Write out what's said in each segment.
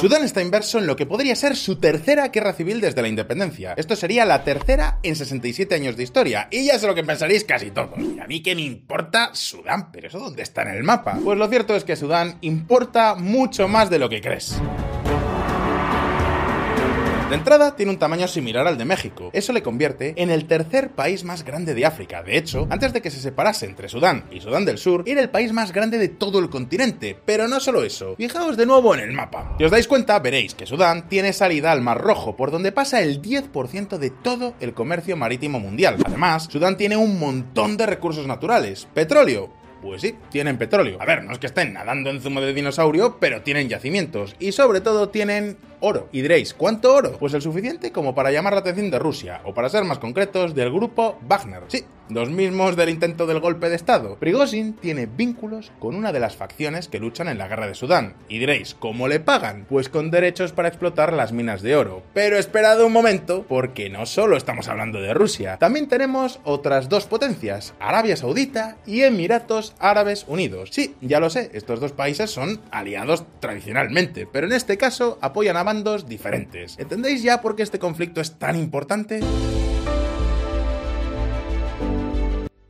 Sudán está inverso en lo que podría ser su tercera guerra civil desde la independencia. Esto sería la tercera en 67 años de historia. Y ya sé lo que pensaréis casi todos. Y a mí que me importa Sudán, pero eso dónde está en el mapa. Pues lo cierto es que Sudán importa mucho más de lo que crees. De entrada, tiene un tamaño similar al de México. Eso le convierte en el tercer país más grande de África. De hecho, antes de que se separase entre Sudán y Sudán del Sur, era el país más grande de todo el continente. Pero no solo eso. Fijaos de nuevo en el mapa. Si os dais cuenta, veréis que Sudán tiene salida al Mar Rojo, por donde pasa el 10% de todo el comercio marítimo mundial. Además, Sudán tiene un montón de recursos naturales. Petróleo, pues sí, tienen petróleo. A ver, no es que estén nadando en zumo de dinosaurio, pero tienen yacimientos. Y sobre todo tienen oro. Y diréis, ¿cuánto oro? Pues el suficiente como para llamar la atención de Rusia, o para ser más concretos, del grupo Wagner. Sí, los mismos del intento del golpe de Estado. Prigozhin tiene vínculos con una de las facciones que luchan en la guerra de Sudán. Y diréis, ¿cómo le pagan? Pues con derechos para explotar las minas de oro. Pero esperad un momento, porque no solo estamos hablando de Rusia, también tenemos otras dos potencias, Arabia Saudita y Emiratos Árabes Unidos. Sí, ya lo sé, estos dos países son aliados tradicionalmente, pero en este caso apoyan a diferentes. ¿Entendéis ya por qué este conflicto es tan importante?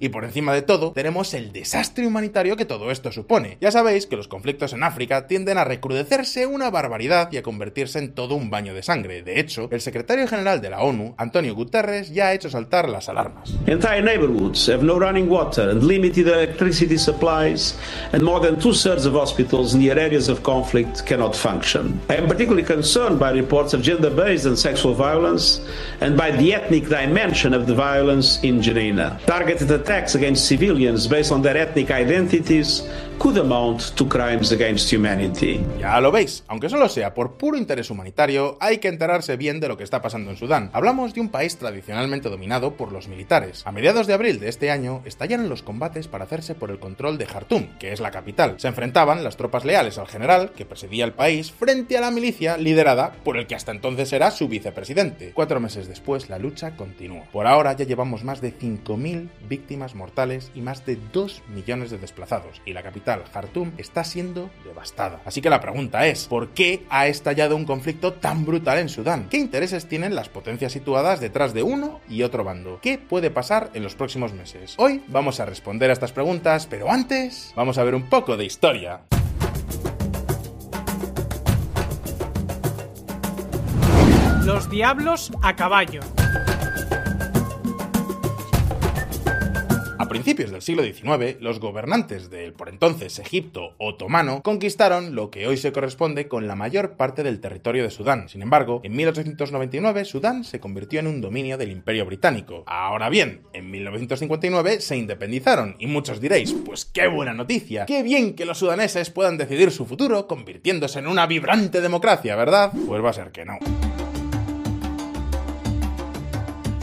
Y por encima de todo, tenemos el desastre humanitario que todo esto supone. Ya sabéis que los conflictos en África tienden a recrudecerse una barbaridad y a convertirse en todo un baño de sangre. De hecho, el secretario general de la ONU, Antonio Guterres, ya ha hecho saltar las alarmas. Entire neighborhoods have no running water and limited electricity supplies, and more than two-thirds of hospitals near areas of conflict cannot function. I am particularly concerned by reports of gender-based and sexual violence, and by the ethnic dimension of the violence in Janina. Targeted attacks against civilians based on their ethnic identities could amount to crimes against humanity. Ya lo veis, aunque solo sea por puro interés humanitario, hay que enterarse bien de lo que está pasando en Sudán. Hablamos de un país tradicionalmente dominado por los militares. A mediados de abril de este año estallaron los combates para hacerse por el control de Jartum, que es la capital. Se enfrentaban las tropas leales al general, que presidía el país, frente a la milicia liderada por el que hasta entonces era su vicepresidente. Cuatro meses después, la lucha continuó. Por ahora ya llevamos más de 5.000 víctimas mortales y más de 2 millones de desplazados, y la capital Jartum, está siendo devastada. Así que la pregunta es, ¿por qué ha estallado un conflicto tan brutal en Sudán? ¿Qué intereses tienen las potencias situadas detrás de uno y otro bando? ¿Qué puede pasar en los próximos meses? Hoy vamos a responder a estas preguntas, pero antes vamos a ver un poco de historia. Los diablos a caballo. Principios del siglo XIX, los gobernantes del por entonces Egipto otomano conquistaron lo que hoy se corresponde con la mayor parte del territorio de Sudán. Sin embargo, en 1899 Sudán se convirtió en un dominio del Imperio Británico. Ahora bien, en 1959 se independizaron y muchos diréis, pues qué buena noticia, qué bien que los sudaneses puedan decidir su futuro convirtiéndose en una vibrante democracia, ¿verdad? Pues va a ser que no.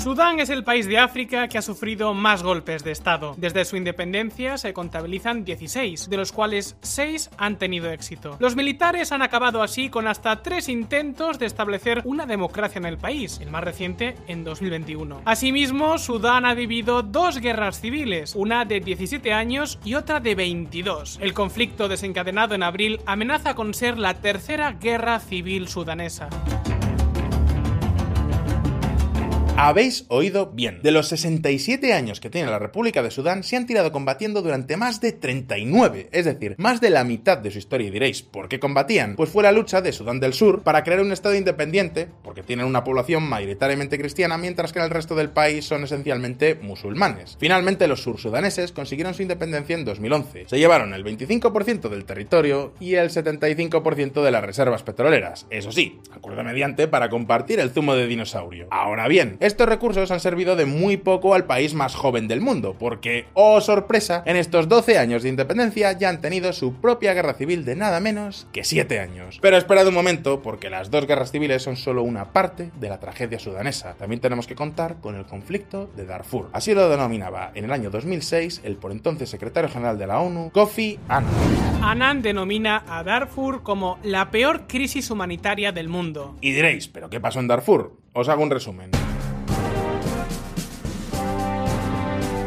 Sudán es el país de África que ha sufrido más golpes de Estado. Desde su independencia se contabilizan 16, de los cuales 6 han tenido éxito. Los militares han acabado así con hasta 3 intentos de establecer una democracia en el país, el más reciente en 2021. Asimismo, Sudán ha vivido dos guerras civiles, una de 17 años y otra de 22. El conflicto desencadenado en abril amenaza con ser la tercera guerra civil sudanesa. Habéis oído bien. De los 67 años que tiene la República de Sudán, se han tirado combatiendo durante más de 39, es decir, más de la mitad de su historia. Y diréis, ¿por qué combatían? Pues fue la lucha de Sudán del Sur para crear un Estado independiente, porque tienen una población mayoritariamente cristiana, mientras que en el resto del país son esencialmente musulmanes. Finalmente, los sursudaneses consiguieron su independencia en 2011. Se llevaron el 25% del territorio y el 75% de las reservas petroleras. Eso sí, acuerdo mediante para compartir el zumo de dinosaurio. Ahora bien, estos recursos han servido de muy poco al país más joven del mundo, porque, oh sorpresa, en estos 12 años de independencia ya han tenido su propia guerra civil de nada menos que 7 años. Pero esperad un momento, porque las dos guerras civiles son solo una parte de la tragedia sudanesa. También tenemos que contar con el conflicto de Darfur. Así lo denominaba en el año 2006 el por entonces secretario general de la ONU, Kofi Annan. Annan denomina a Darfur como la peor crisis humanitaria del mundo. Y diréis, ¿pero qué pasó en Darfur? Os hago un resumen.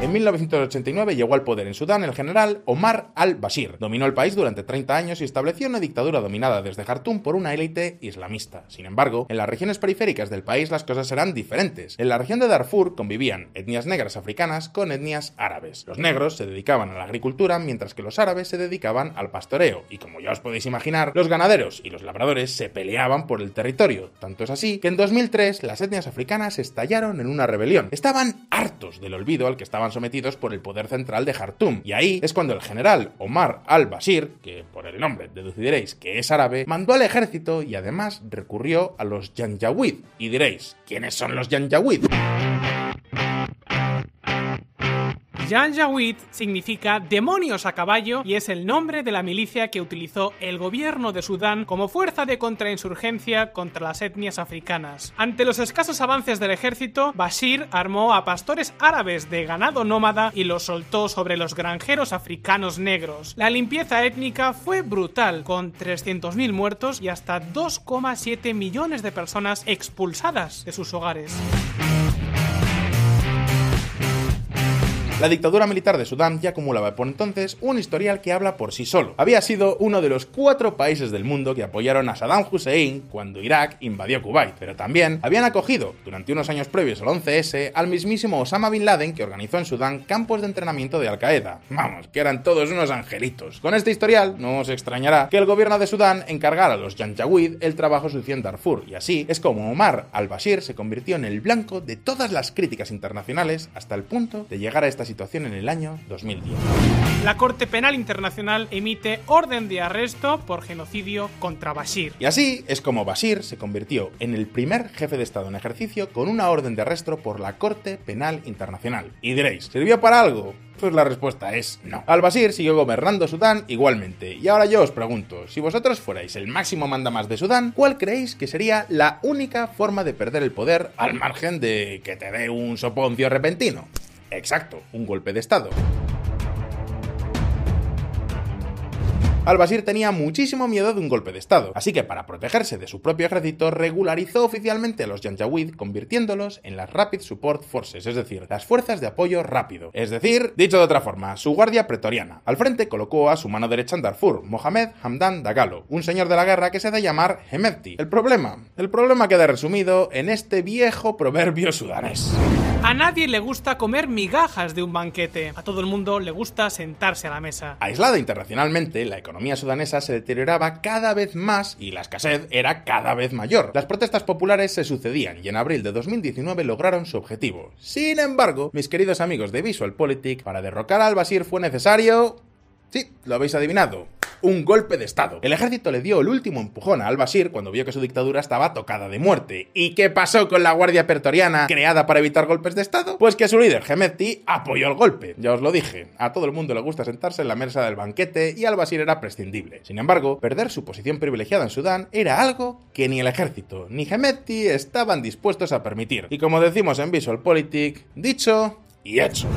En 1989 llegó al poder en Sudán el general Omar al-Bashir. Dominó el país durante 30 años y estableció una dictadura dominada desde Jartum por una élite islamista. Sin embargo, en las regiones periféricas del país las cosas eran diferentes. En la región de Darfur convivían etnias negras africanas con etnias árabes. Los negros se dedicaban a la agricultura mientras que los árabes se dedicaban al pastoreo y como ya os podéis imaginar, los ganaderos y los labradores se peleaban por el territorio. Tanto es así que en 2003 las etnias africanas estallaron en una rebelión. Estaban hartos del olvido al que estaban sometidos por el poder central de Jartum y ahí es cuando el general Omar al-Bashir, que por el nombre deduciréis que es árabe, mandó al ejército y además recurrió a los Janjaweed. Y diréis, ¿quiénes son los Janjaweed? Janjaweed significa demonios a caballo y es el nombre de la milicia que utilizó el gobierno de Sudán como fuerza de contrainsurgencia contra las etnias africanas. Ante los escasos avances del ejército, Bashir armó a pastores árabes de ganado nómada y los soltó sobre los granjeros africanos negros. La limpieza étnica fue brutal, con 300.000 muertos y hasta 2,7 millones de personas expulsadas de sus hogares. La dictadura militar de Sudán ya acumulaba por entonces un historial que habla por sí solo. Había sido uno de los cuatro países del mundo que apoyaron a Saddam Hussein cuando Irak invadió Kuwait, pero también habían acogido, durante unos años previos al 11S, al mismísimo Osama Bin Laden que organizó en Sudán campos de entrenamiento de Al-Qaeda. Vamos, que eran todos unos angelitos. Con este historial, no os extrañará que el gobierno de Sudán encargara a los Janjaweed el trabajo sucio en Darfur, y así es como Omar al-Bashir se convirtió en el blanco de todas las críticas internacionales hasta el punto de llegar a esta situación en el año 2010. La Corte Penal Internacional emite orden de arresto por genocidio contra Bashir. Y así es como Bashir se convirtió en el primer jefe de Estado en ejercicio con una orden de arresto por la Corte Penal Internacional. Y diréis, ¿sirvió para algo? Pues la respuesta es no. Al-Bashir siguió gobernando Sudán igualmente. Y ahora yo os pregunto, si vosotros fuerais el máximo mandamás de Sudán, ¿cuál creéis que sería la única forma de perder el poder al margen de que te dé un soponcio repentino? Exacto, un golpe de Estado. Al-Bashir tenía muchísimo miedo de un golpe de Estado, así que para protegerse de su propio ejército regularizó oficialmente a los Janjaweed convirtiéndolos en las Rapid Support Forces, es decir, las fuerzas de apoyo rápido. Es decir, dicho de otra forma, su guardia pretoriana. Al frente colocó a su mano derecha en Darfur, Mohamed Hamdan Dagalo, un señor de la guerra que se hace llamar Hemedti. El problema, el problema queda resumido en este viejo proverbio sudanés. A nadie le gusta comer migajas de un banquete, a todo el mundo le gusta sentarse a la mesa. Aislada internacionalmente, la economía sudanesa se deterioraba cada vez más y la escasez era cada vez mayor. Las protestas populares se sucedían y en abril de 2019 lograron su objetivo. Sin embargo, mis queridos amigos de VisualPolitik, para derrocar al Bashir fue necesario... Sí, lo habéis adivinado un golpe de Estado. El ejército le dio el último empujón a al-Bashir cuando vio que su dictadura estaba tocada de muerte. ¿Y qué pasó con la Guardia Pretoriana creada para evitar golpes de Estado? Pues que su líder, Hemedti, apoyó el golpe. Ya os lo dije, a todo el mundo le gusta sentarse en la mesa del banquete y al-Bashir era prescindible. Sin embargo, perder su posición privilegiada en Sudán era algo que ni el ejército ni Hemedti estaban dispuestos a permitir. Y como decimos en VisualPolitik, dicho y hecho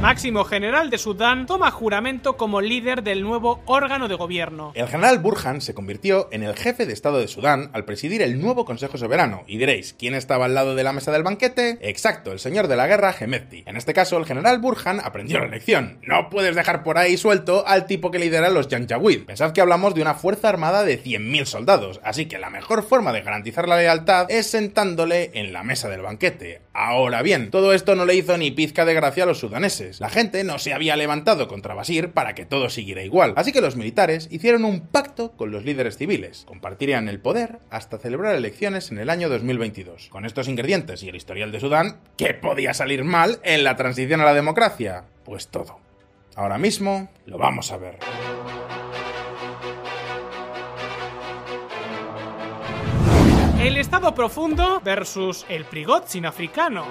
máximo general de Sudán, toma juramento como líder del nuevo órgano de gobierno. El general Burhan se convirtió en el jefe de Estado de Sudán al presidir el nuevo Consejo Soberano. Y diréis, ¿quién estaba al lado de la mesa del banquete? Exacto, el señor de la guerra, Hemedti. En este caso, el general Burhan aprendió la lección. No puedes dejar por ahí suelto al tipo que lidera los Janjaweed. Pensad que hablamos de una fuerza armada de 100.000 soldados, así que la mejor forma de garantizar la lealtad es sentándole en la mesa del banquete. Ahora bien, todo esto no le hizo ni pizca de gracia a los sudaneses. La gente no se había levantado contra Basir para que todo siguiera igual, así que los militares hicieron un pacto con los líderes civiles. Compartirían el poder hasta celebrar elecciones en el año 2022. Con estos ingredientes y el historial de Sudán, ¿qué podía salir mal en la transición a la democracia? Pues todo. Ahora mismo lo vamos a ver. El Estado profundo versus el Prigozhin africano.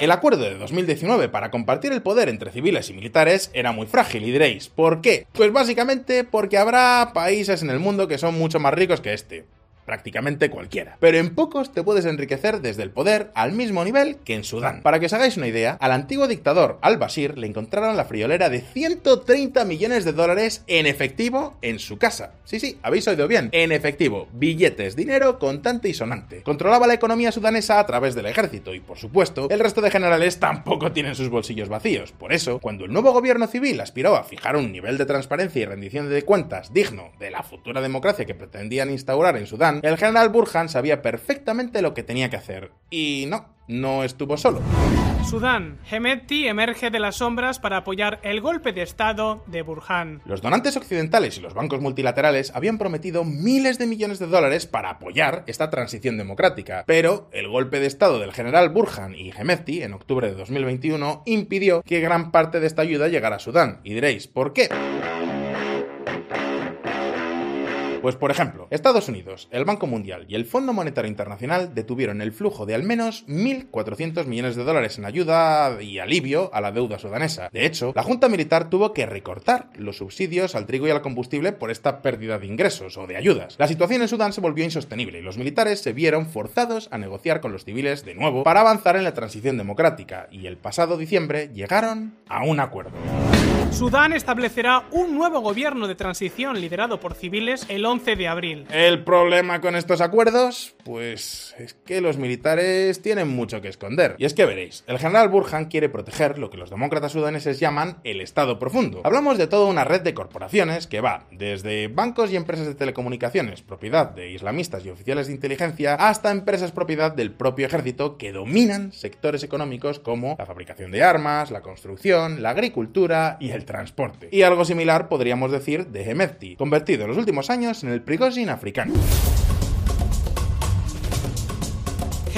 El acuerdo de 2019 para compartir el poder entre civiles y militares era muy frágil y diréis, ¿por qué? Pues básicamente porque habrá países en el mundo que son mucho más ricos que este. Prácticamente cualquiera. Pero en pocos te puedes enriquecer desde el poder al mismo nivel que en Sudán. Para que os hagáis una idea, al antiguo dictador al-Bashir le encontraron la friolera de 130 millones de dólares en efectivo en su casa. Sí, sí, habéis oído bien, en efectivo, billetes, dinero contante y sonante. Controlaba la economía sudanesa a través del ejército y, por supuesto, el resto de generales tampoco tienen sus bolsillos vacíos. Por eso, cuando el nuevo gobierno civil aspiró a fijar un nivel de transparencia y rendición de cuentas digno de la futura democracia que pretendían instaurar en Sudán, el general Burhan sabía perfectamente lo que tenía que hacer. Y no, no estuvo solo. Sudán. Hemeti emerge de las sombras para apoyar el golpe de Estado de Burhan. Los donantes occidentales y los bancos multilaterales habían prometido miles de millones de dólares para apoyar esta transición democrática, pero el golpe de Estado del general Burhan y Hemeti en octubre de 2021 impidió que gran parte de esta ayuda llegara a Sudán. Y diréis, ¿por qué? Pues por ejemplo, Estados Unidos, el Banco Mundial y el Fondo Monetario Internacional detuvieron el flujo de al menos 1.400 millones de dólares en ayuda y alivio a la deuda sudanesa. De hecho, la Junta Militar tuvo que recortar los subsidios al trigo y al combustible por esta pérdida de ingresos o de ayudas. La situación en Sudán se volvió insostenible y los militares se vieron forzados a negociar con los civiles de nuevo para avanzar en la transición democrática y el pasado diciembre llegaron a un acuerdo. Sudán establecerá un nuevo gobierno de transición liderado por civiles el 11 de abril. El problema con estos acuerdos, pues es que los militares tienen mucho que esconder. Y es que veréis, el general Burhan quiere proteger lo que los demócratas sudaneses llaman el Estado profundo. Hablamos de toda una red de corporaciones que va desde bancos y empresas de telecomunicaciones, propiedad de islamistas y oficiales de inteligencia, hasta empresas propiedad del propio ejército que dominan sectores económicos como la fabricación de armas, la construcción, la agricultura y el transporte. Y algo similar podríamos decir de Hemeti, convertido en los últimos años en el Prigozhin africano.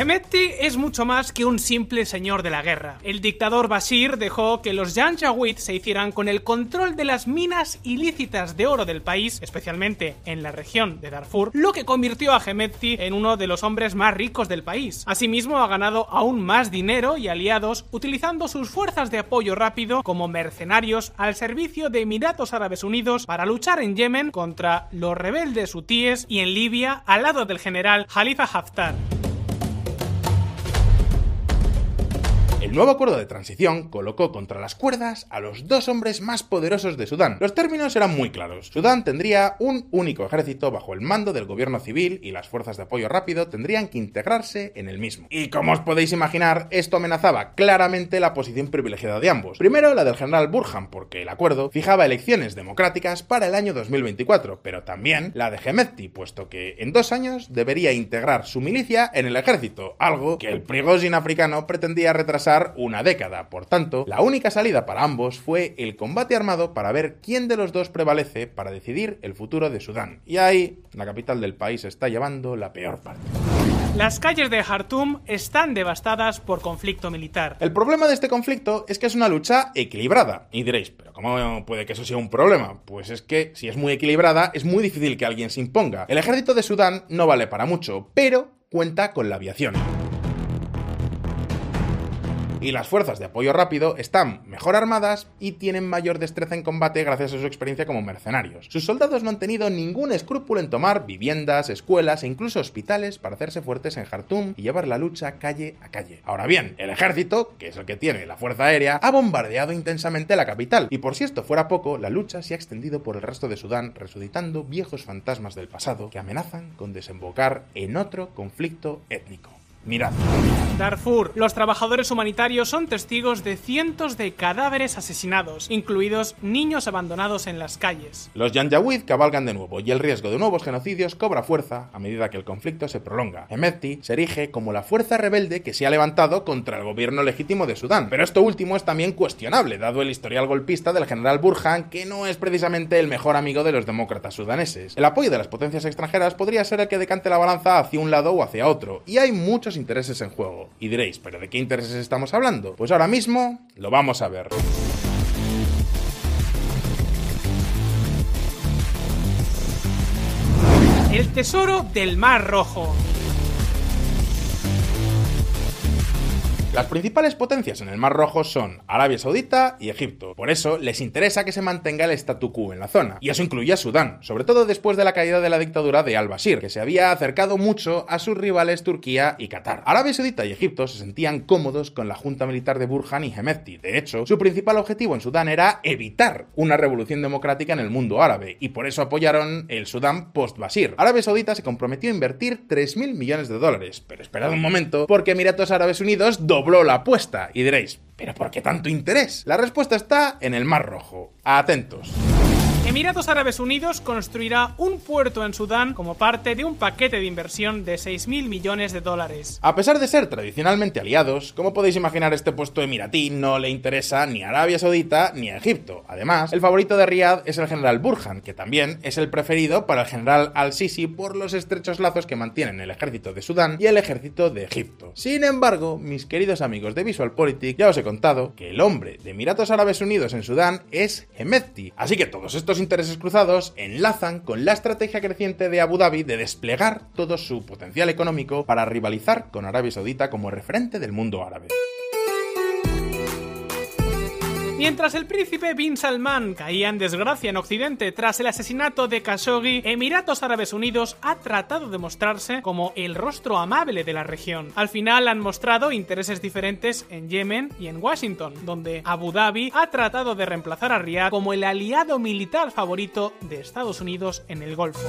Hemeti es mucho más que un simple señor de la guerra. El dictador Bashir dejó que los Janjaweed se hicieran con el control de las minas ilícitas de oro del país, especialmente en la región de Darfur, lo que convirtió a Hemeti en uno de los hombres más ricos del país. Asimismo, ha ganado aún más dinero y aliados utilizando sus fuerzas de apoyo rápido como mercenarios al servicio de Emiratos Árabes Unidos para luchar en Yemen contra los rebeldes hutíes y en Libia al lado del general Khalifa Haftar. El nuevo acuerdo de transición colocó contra las cuerdas a los dos hombres más poderosos de Sudán. Los términos eran muy claros. Sudán tendría un único ejército bajo el mando del gobierno civil y las fuerzas de apoyo rápido tendrían que integrarse en el mismo. Y como os podéis imaginar, esto amenazaba claramente la posición privilegiada de ambos. Primero la del general Burhan, porque el acuerdo fijaba elecciones democráticas para el año 2024, pero también la de Hemeti, puesto que en dos años debería integrar su milicia en el ejército, algo que el Prigozhin africano pretendía retrasar una década. Por tanto, la única salida para ambos fue el combate armado para ver quién de los dos prevalece para decidir el futuro de Sudán. Y ahí, la capital del país está llevando la peor parte. Las calles de Jartum están devastadas por conflicto militar. El problema de este conflicto es que es una lucha equilibrada. Y diréis, pero ¿cómo puede que eso sea un problema? Pues es que si es muy equilibrada, es muy difícil que alguien se imponga. El ejército de Sudán no vale para mucho, pero cuenta con la aviación y las fuerzas de apoyo rápido están mejor armadas y tienen mayor destreza en combate gracias a su experiencia como mercenarios. Sus soldados no han tenido ningún escrúpulo en tomar viviendas, escuelas e incluso hospitales para hacerse fuertes en Jartum y llevar la lucha calle a calle. Ahora bien, el ejército, que es el que tiene la fuerza aérea, ha bombardeado intensamente la capital y por si esto fuera poco, la lucha se ha extendido por el resto de Sudán, resucitando viejos fantasmas del pasado que amenazan con desembocar en otro conflicto étnico. Mirad. Darfur. Los trabajadores humanitarios son testigos de cientos de cadáveres asesinados, incluidos niños abandonados en las calles. Los Janjaweed cabalgan de nuevo y el riesgo de nuevos genocidios cobra fuerza a medida que el conflicto se prolonga. Hemeti se erige como la fuerza rebelde que se ha levantado contra el gobierno legítimo de Sudán. Pero esto último es también cuestionable, dado el historial golpista del general Burhan, que no es precisamente el mejor amigo de los demócratas sudaneses. El apoyo de las potencias extranjeras podría ser el que decante la balanza hacia un lado o hacia otro, y hay muchos intereses en juego. Y diréis, ¿pero de qué intereses estamos hablando? Pues ahora mismo lo vamos a ver. El tesoro del Mar Rojo. Las principales potencias en el Mar Rojo son Arabia Saudita y Egipto. Por eso les interesa que se mantenga el statu quo en la zona. Y eso incluye a Sudán, sobre todo después de la caída de la dictadura de al-Bashir, que se había acercado mucho a sus rivales Turquía y Qatar. Arabia Saudita y Egipto se sentían cómodos con la junta militar de Burhan y Hemedti. De hecho, su principal objetivo en Sudán era evitar una revolución democrática en el mundo árabe, y por eso apoyaron el Sudán post-Bashir. Arabia Saudita se comprometió a invertir 3.000 millones de dólares, pero esperad un momento, porque Emiratos Árabes Unidos dobló la apuesta, y diréis, ¿pero por qué tanto interés? La respuesta está en el Mar Rojo. Atentos. Emiratos Árabes Unidos construirá un puerto en Sudán como parte de un paquete de inversión de 6.000 millones de dólares. A pesar de ser tradicionalmente aliados, como podéis imaginar este puesto emiratí no le interesa ni a Arabia Saudita ni a Egipto. Además, el favorito de Riyadh es el general Burhan, que también es el preferido para el general al-Sisi por los estrechos lazos que mantienen el ejército de Sudán y el ejército de Egipto. Sin embargo, mis queridos amigos de VisualPolitik, ya os he contado que el hombre de Emiratos Árabes Unidos en Sudán es Hemedti, así que todos estos intereses cruzados enlazan con la estrategia creciente de Abu Dhabi de desplegar todo su potencial económico para rivalizar con Arabia Saudita como referente del mundo árabe. Mientras el príncipe Bin Salman caía en desgracia en Occidente tras el asesinato de Khashoggi, Emiratos Árabes Unidos ha tratado de mostrarse como el rostro amable de la región. Al final han mostrado intereses diferentes en Yemen y en Washington, donde Abu Dhabi ha tratado de reemplazar a Riyadh como el aliado militar favorito de Estados Unidos en el Golfo.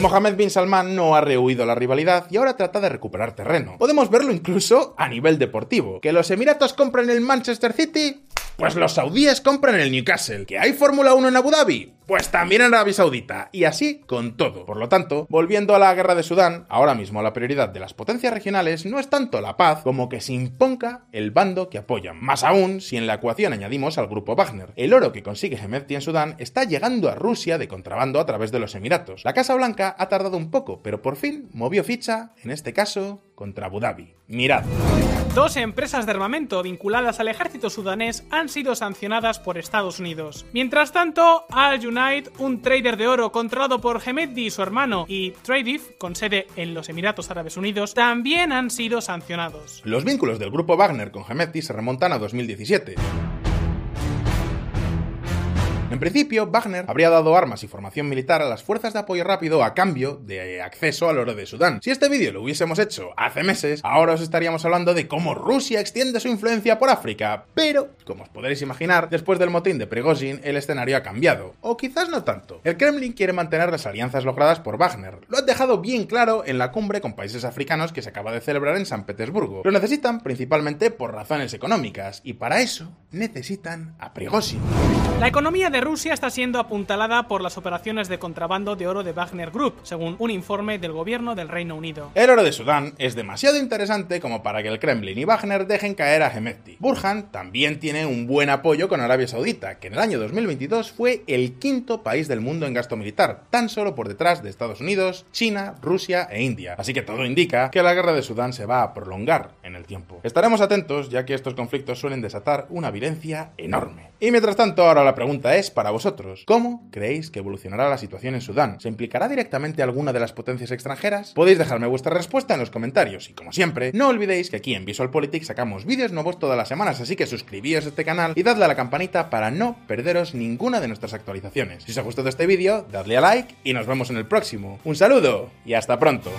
Mohammed bin Salman no ha rehuido la rivalidad y ahora trata de recuperar terreno. Podemos verlo incluso a nivel deportivo. Que los Emiratos compren el Manchester City, pues los saudíes compran el Newcastle. ¿Que hay Fórmula 1 en Abu Dhabi? Pues también en Arabia Saudita. Y así con todo. Por lo tanto, volviendo a la guerra de Sudán, ahora mismo la prioridad de las potencias regionales no es tanto la paz como que se imponga el bando que apoyan. Más aún si en la ecuación añadimos al grupo Wagner. El oro que consigue Hemedti en Sudán está llegando a Rusia de contrabando a través de los Emiratos. La Casa Blanca ha tardado un poco, pero por fin movió ficha, en este caso, contra Abu Dhabi. Mirad. Dos empresas de armamento vinculadas al ejército sudanés han sido sancionadas por Estados Unidos. Mientras tanto, Al Un trader de oro controlado por Hemedti y su hermano, y Tradef, con sede en los Emiratos Árabes Unidos, también han sido sancionados. Los vínculos del grupo Wagner con Hemedti se remontan a 2017. En principio, Wagner habría dado armas y formación militar a las fuerzas de apoyo rápido a cambio de acceso al oro de Sudán. Si este vídeo lo hubiésemos hecho hace meses, ahora os estaríamos hablando de cómo Rusia extiende su influencia por África. Pero, como os podréis imaginar, después del motín de Prigozhin, el escenario ha cambiado. O quizás no tanto. El Kremlin quiere mantener las alianzas logradas por Wagner. Lo han dejado bien claro en la cumbre con países africanos que se acaba de celebrar en San Petersburgo. Lo necesitan principalmente por razones económicas, y para eso necesitan a Prigozhin. La economía de está siendo apuntalada por las operaciones de contrabando de oro de Wagner Group, según un informe del gobierno del Reino Unido. El oro de Sudán es demasiado interesante como para que el Kremlin y Wagner dejen caer a Hemedti. Burhan también tiene un buen apoyo con Arabia Saudita, que en el año 2022 fue el quinto país del mundo en gasto militar, tan solo por detrás de Estados Unidos, China, Rusia e India. Así que todo indica que la guerra de Sudán se va a prolongar en el tiempo. Estaremos atentos ya que estos conflictos suelen desatar una violencia enorme. Y mientras tanto, ahora la pregunta es para vosotros, ¿cómo creéis que evolucionará la situación en Sudán? ¿Se implicará directamente alguna de las potencias extranjeras? Podéis dejarme vuestra respuesta en los comentarios y como siempre, no olvidéis que aquí en VisualPolitik sacamos vídeos nuevos todas las semanas, así que suscribíos a este canal y dadle a la campanita para no perderos ninguna de nuestras actualizaciones. Si os ha gustado este vídeo, dadle a like y nos vemos en el próximo. Un saludo y hasta pronto.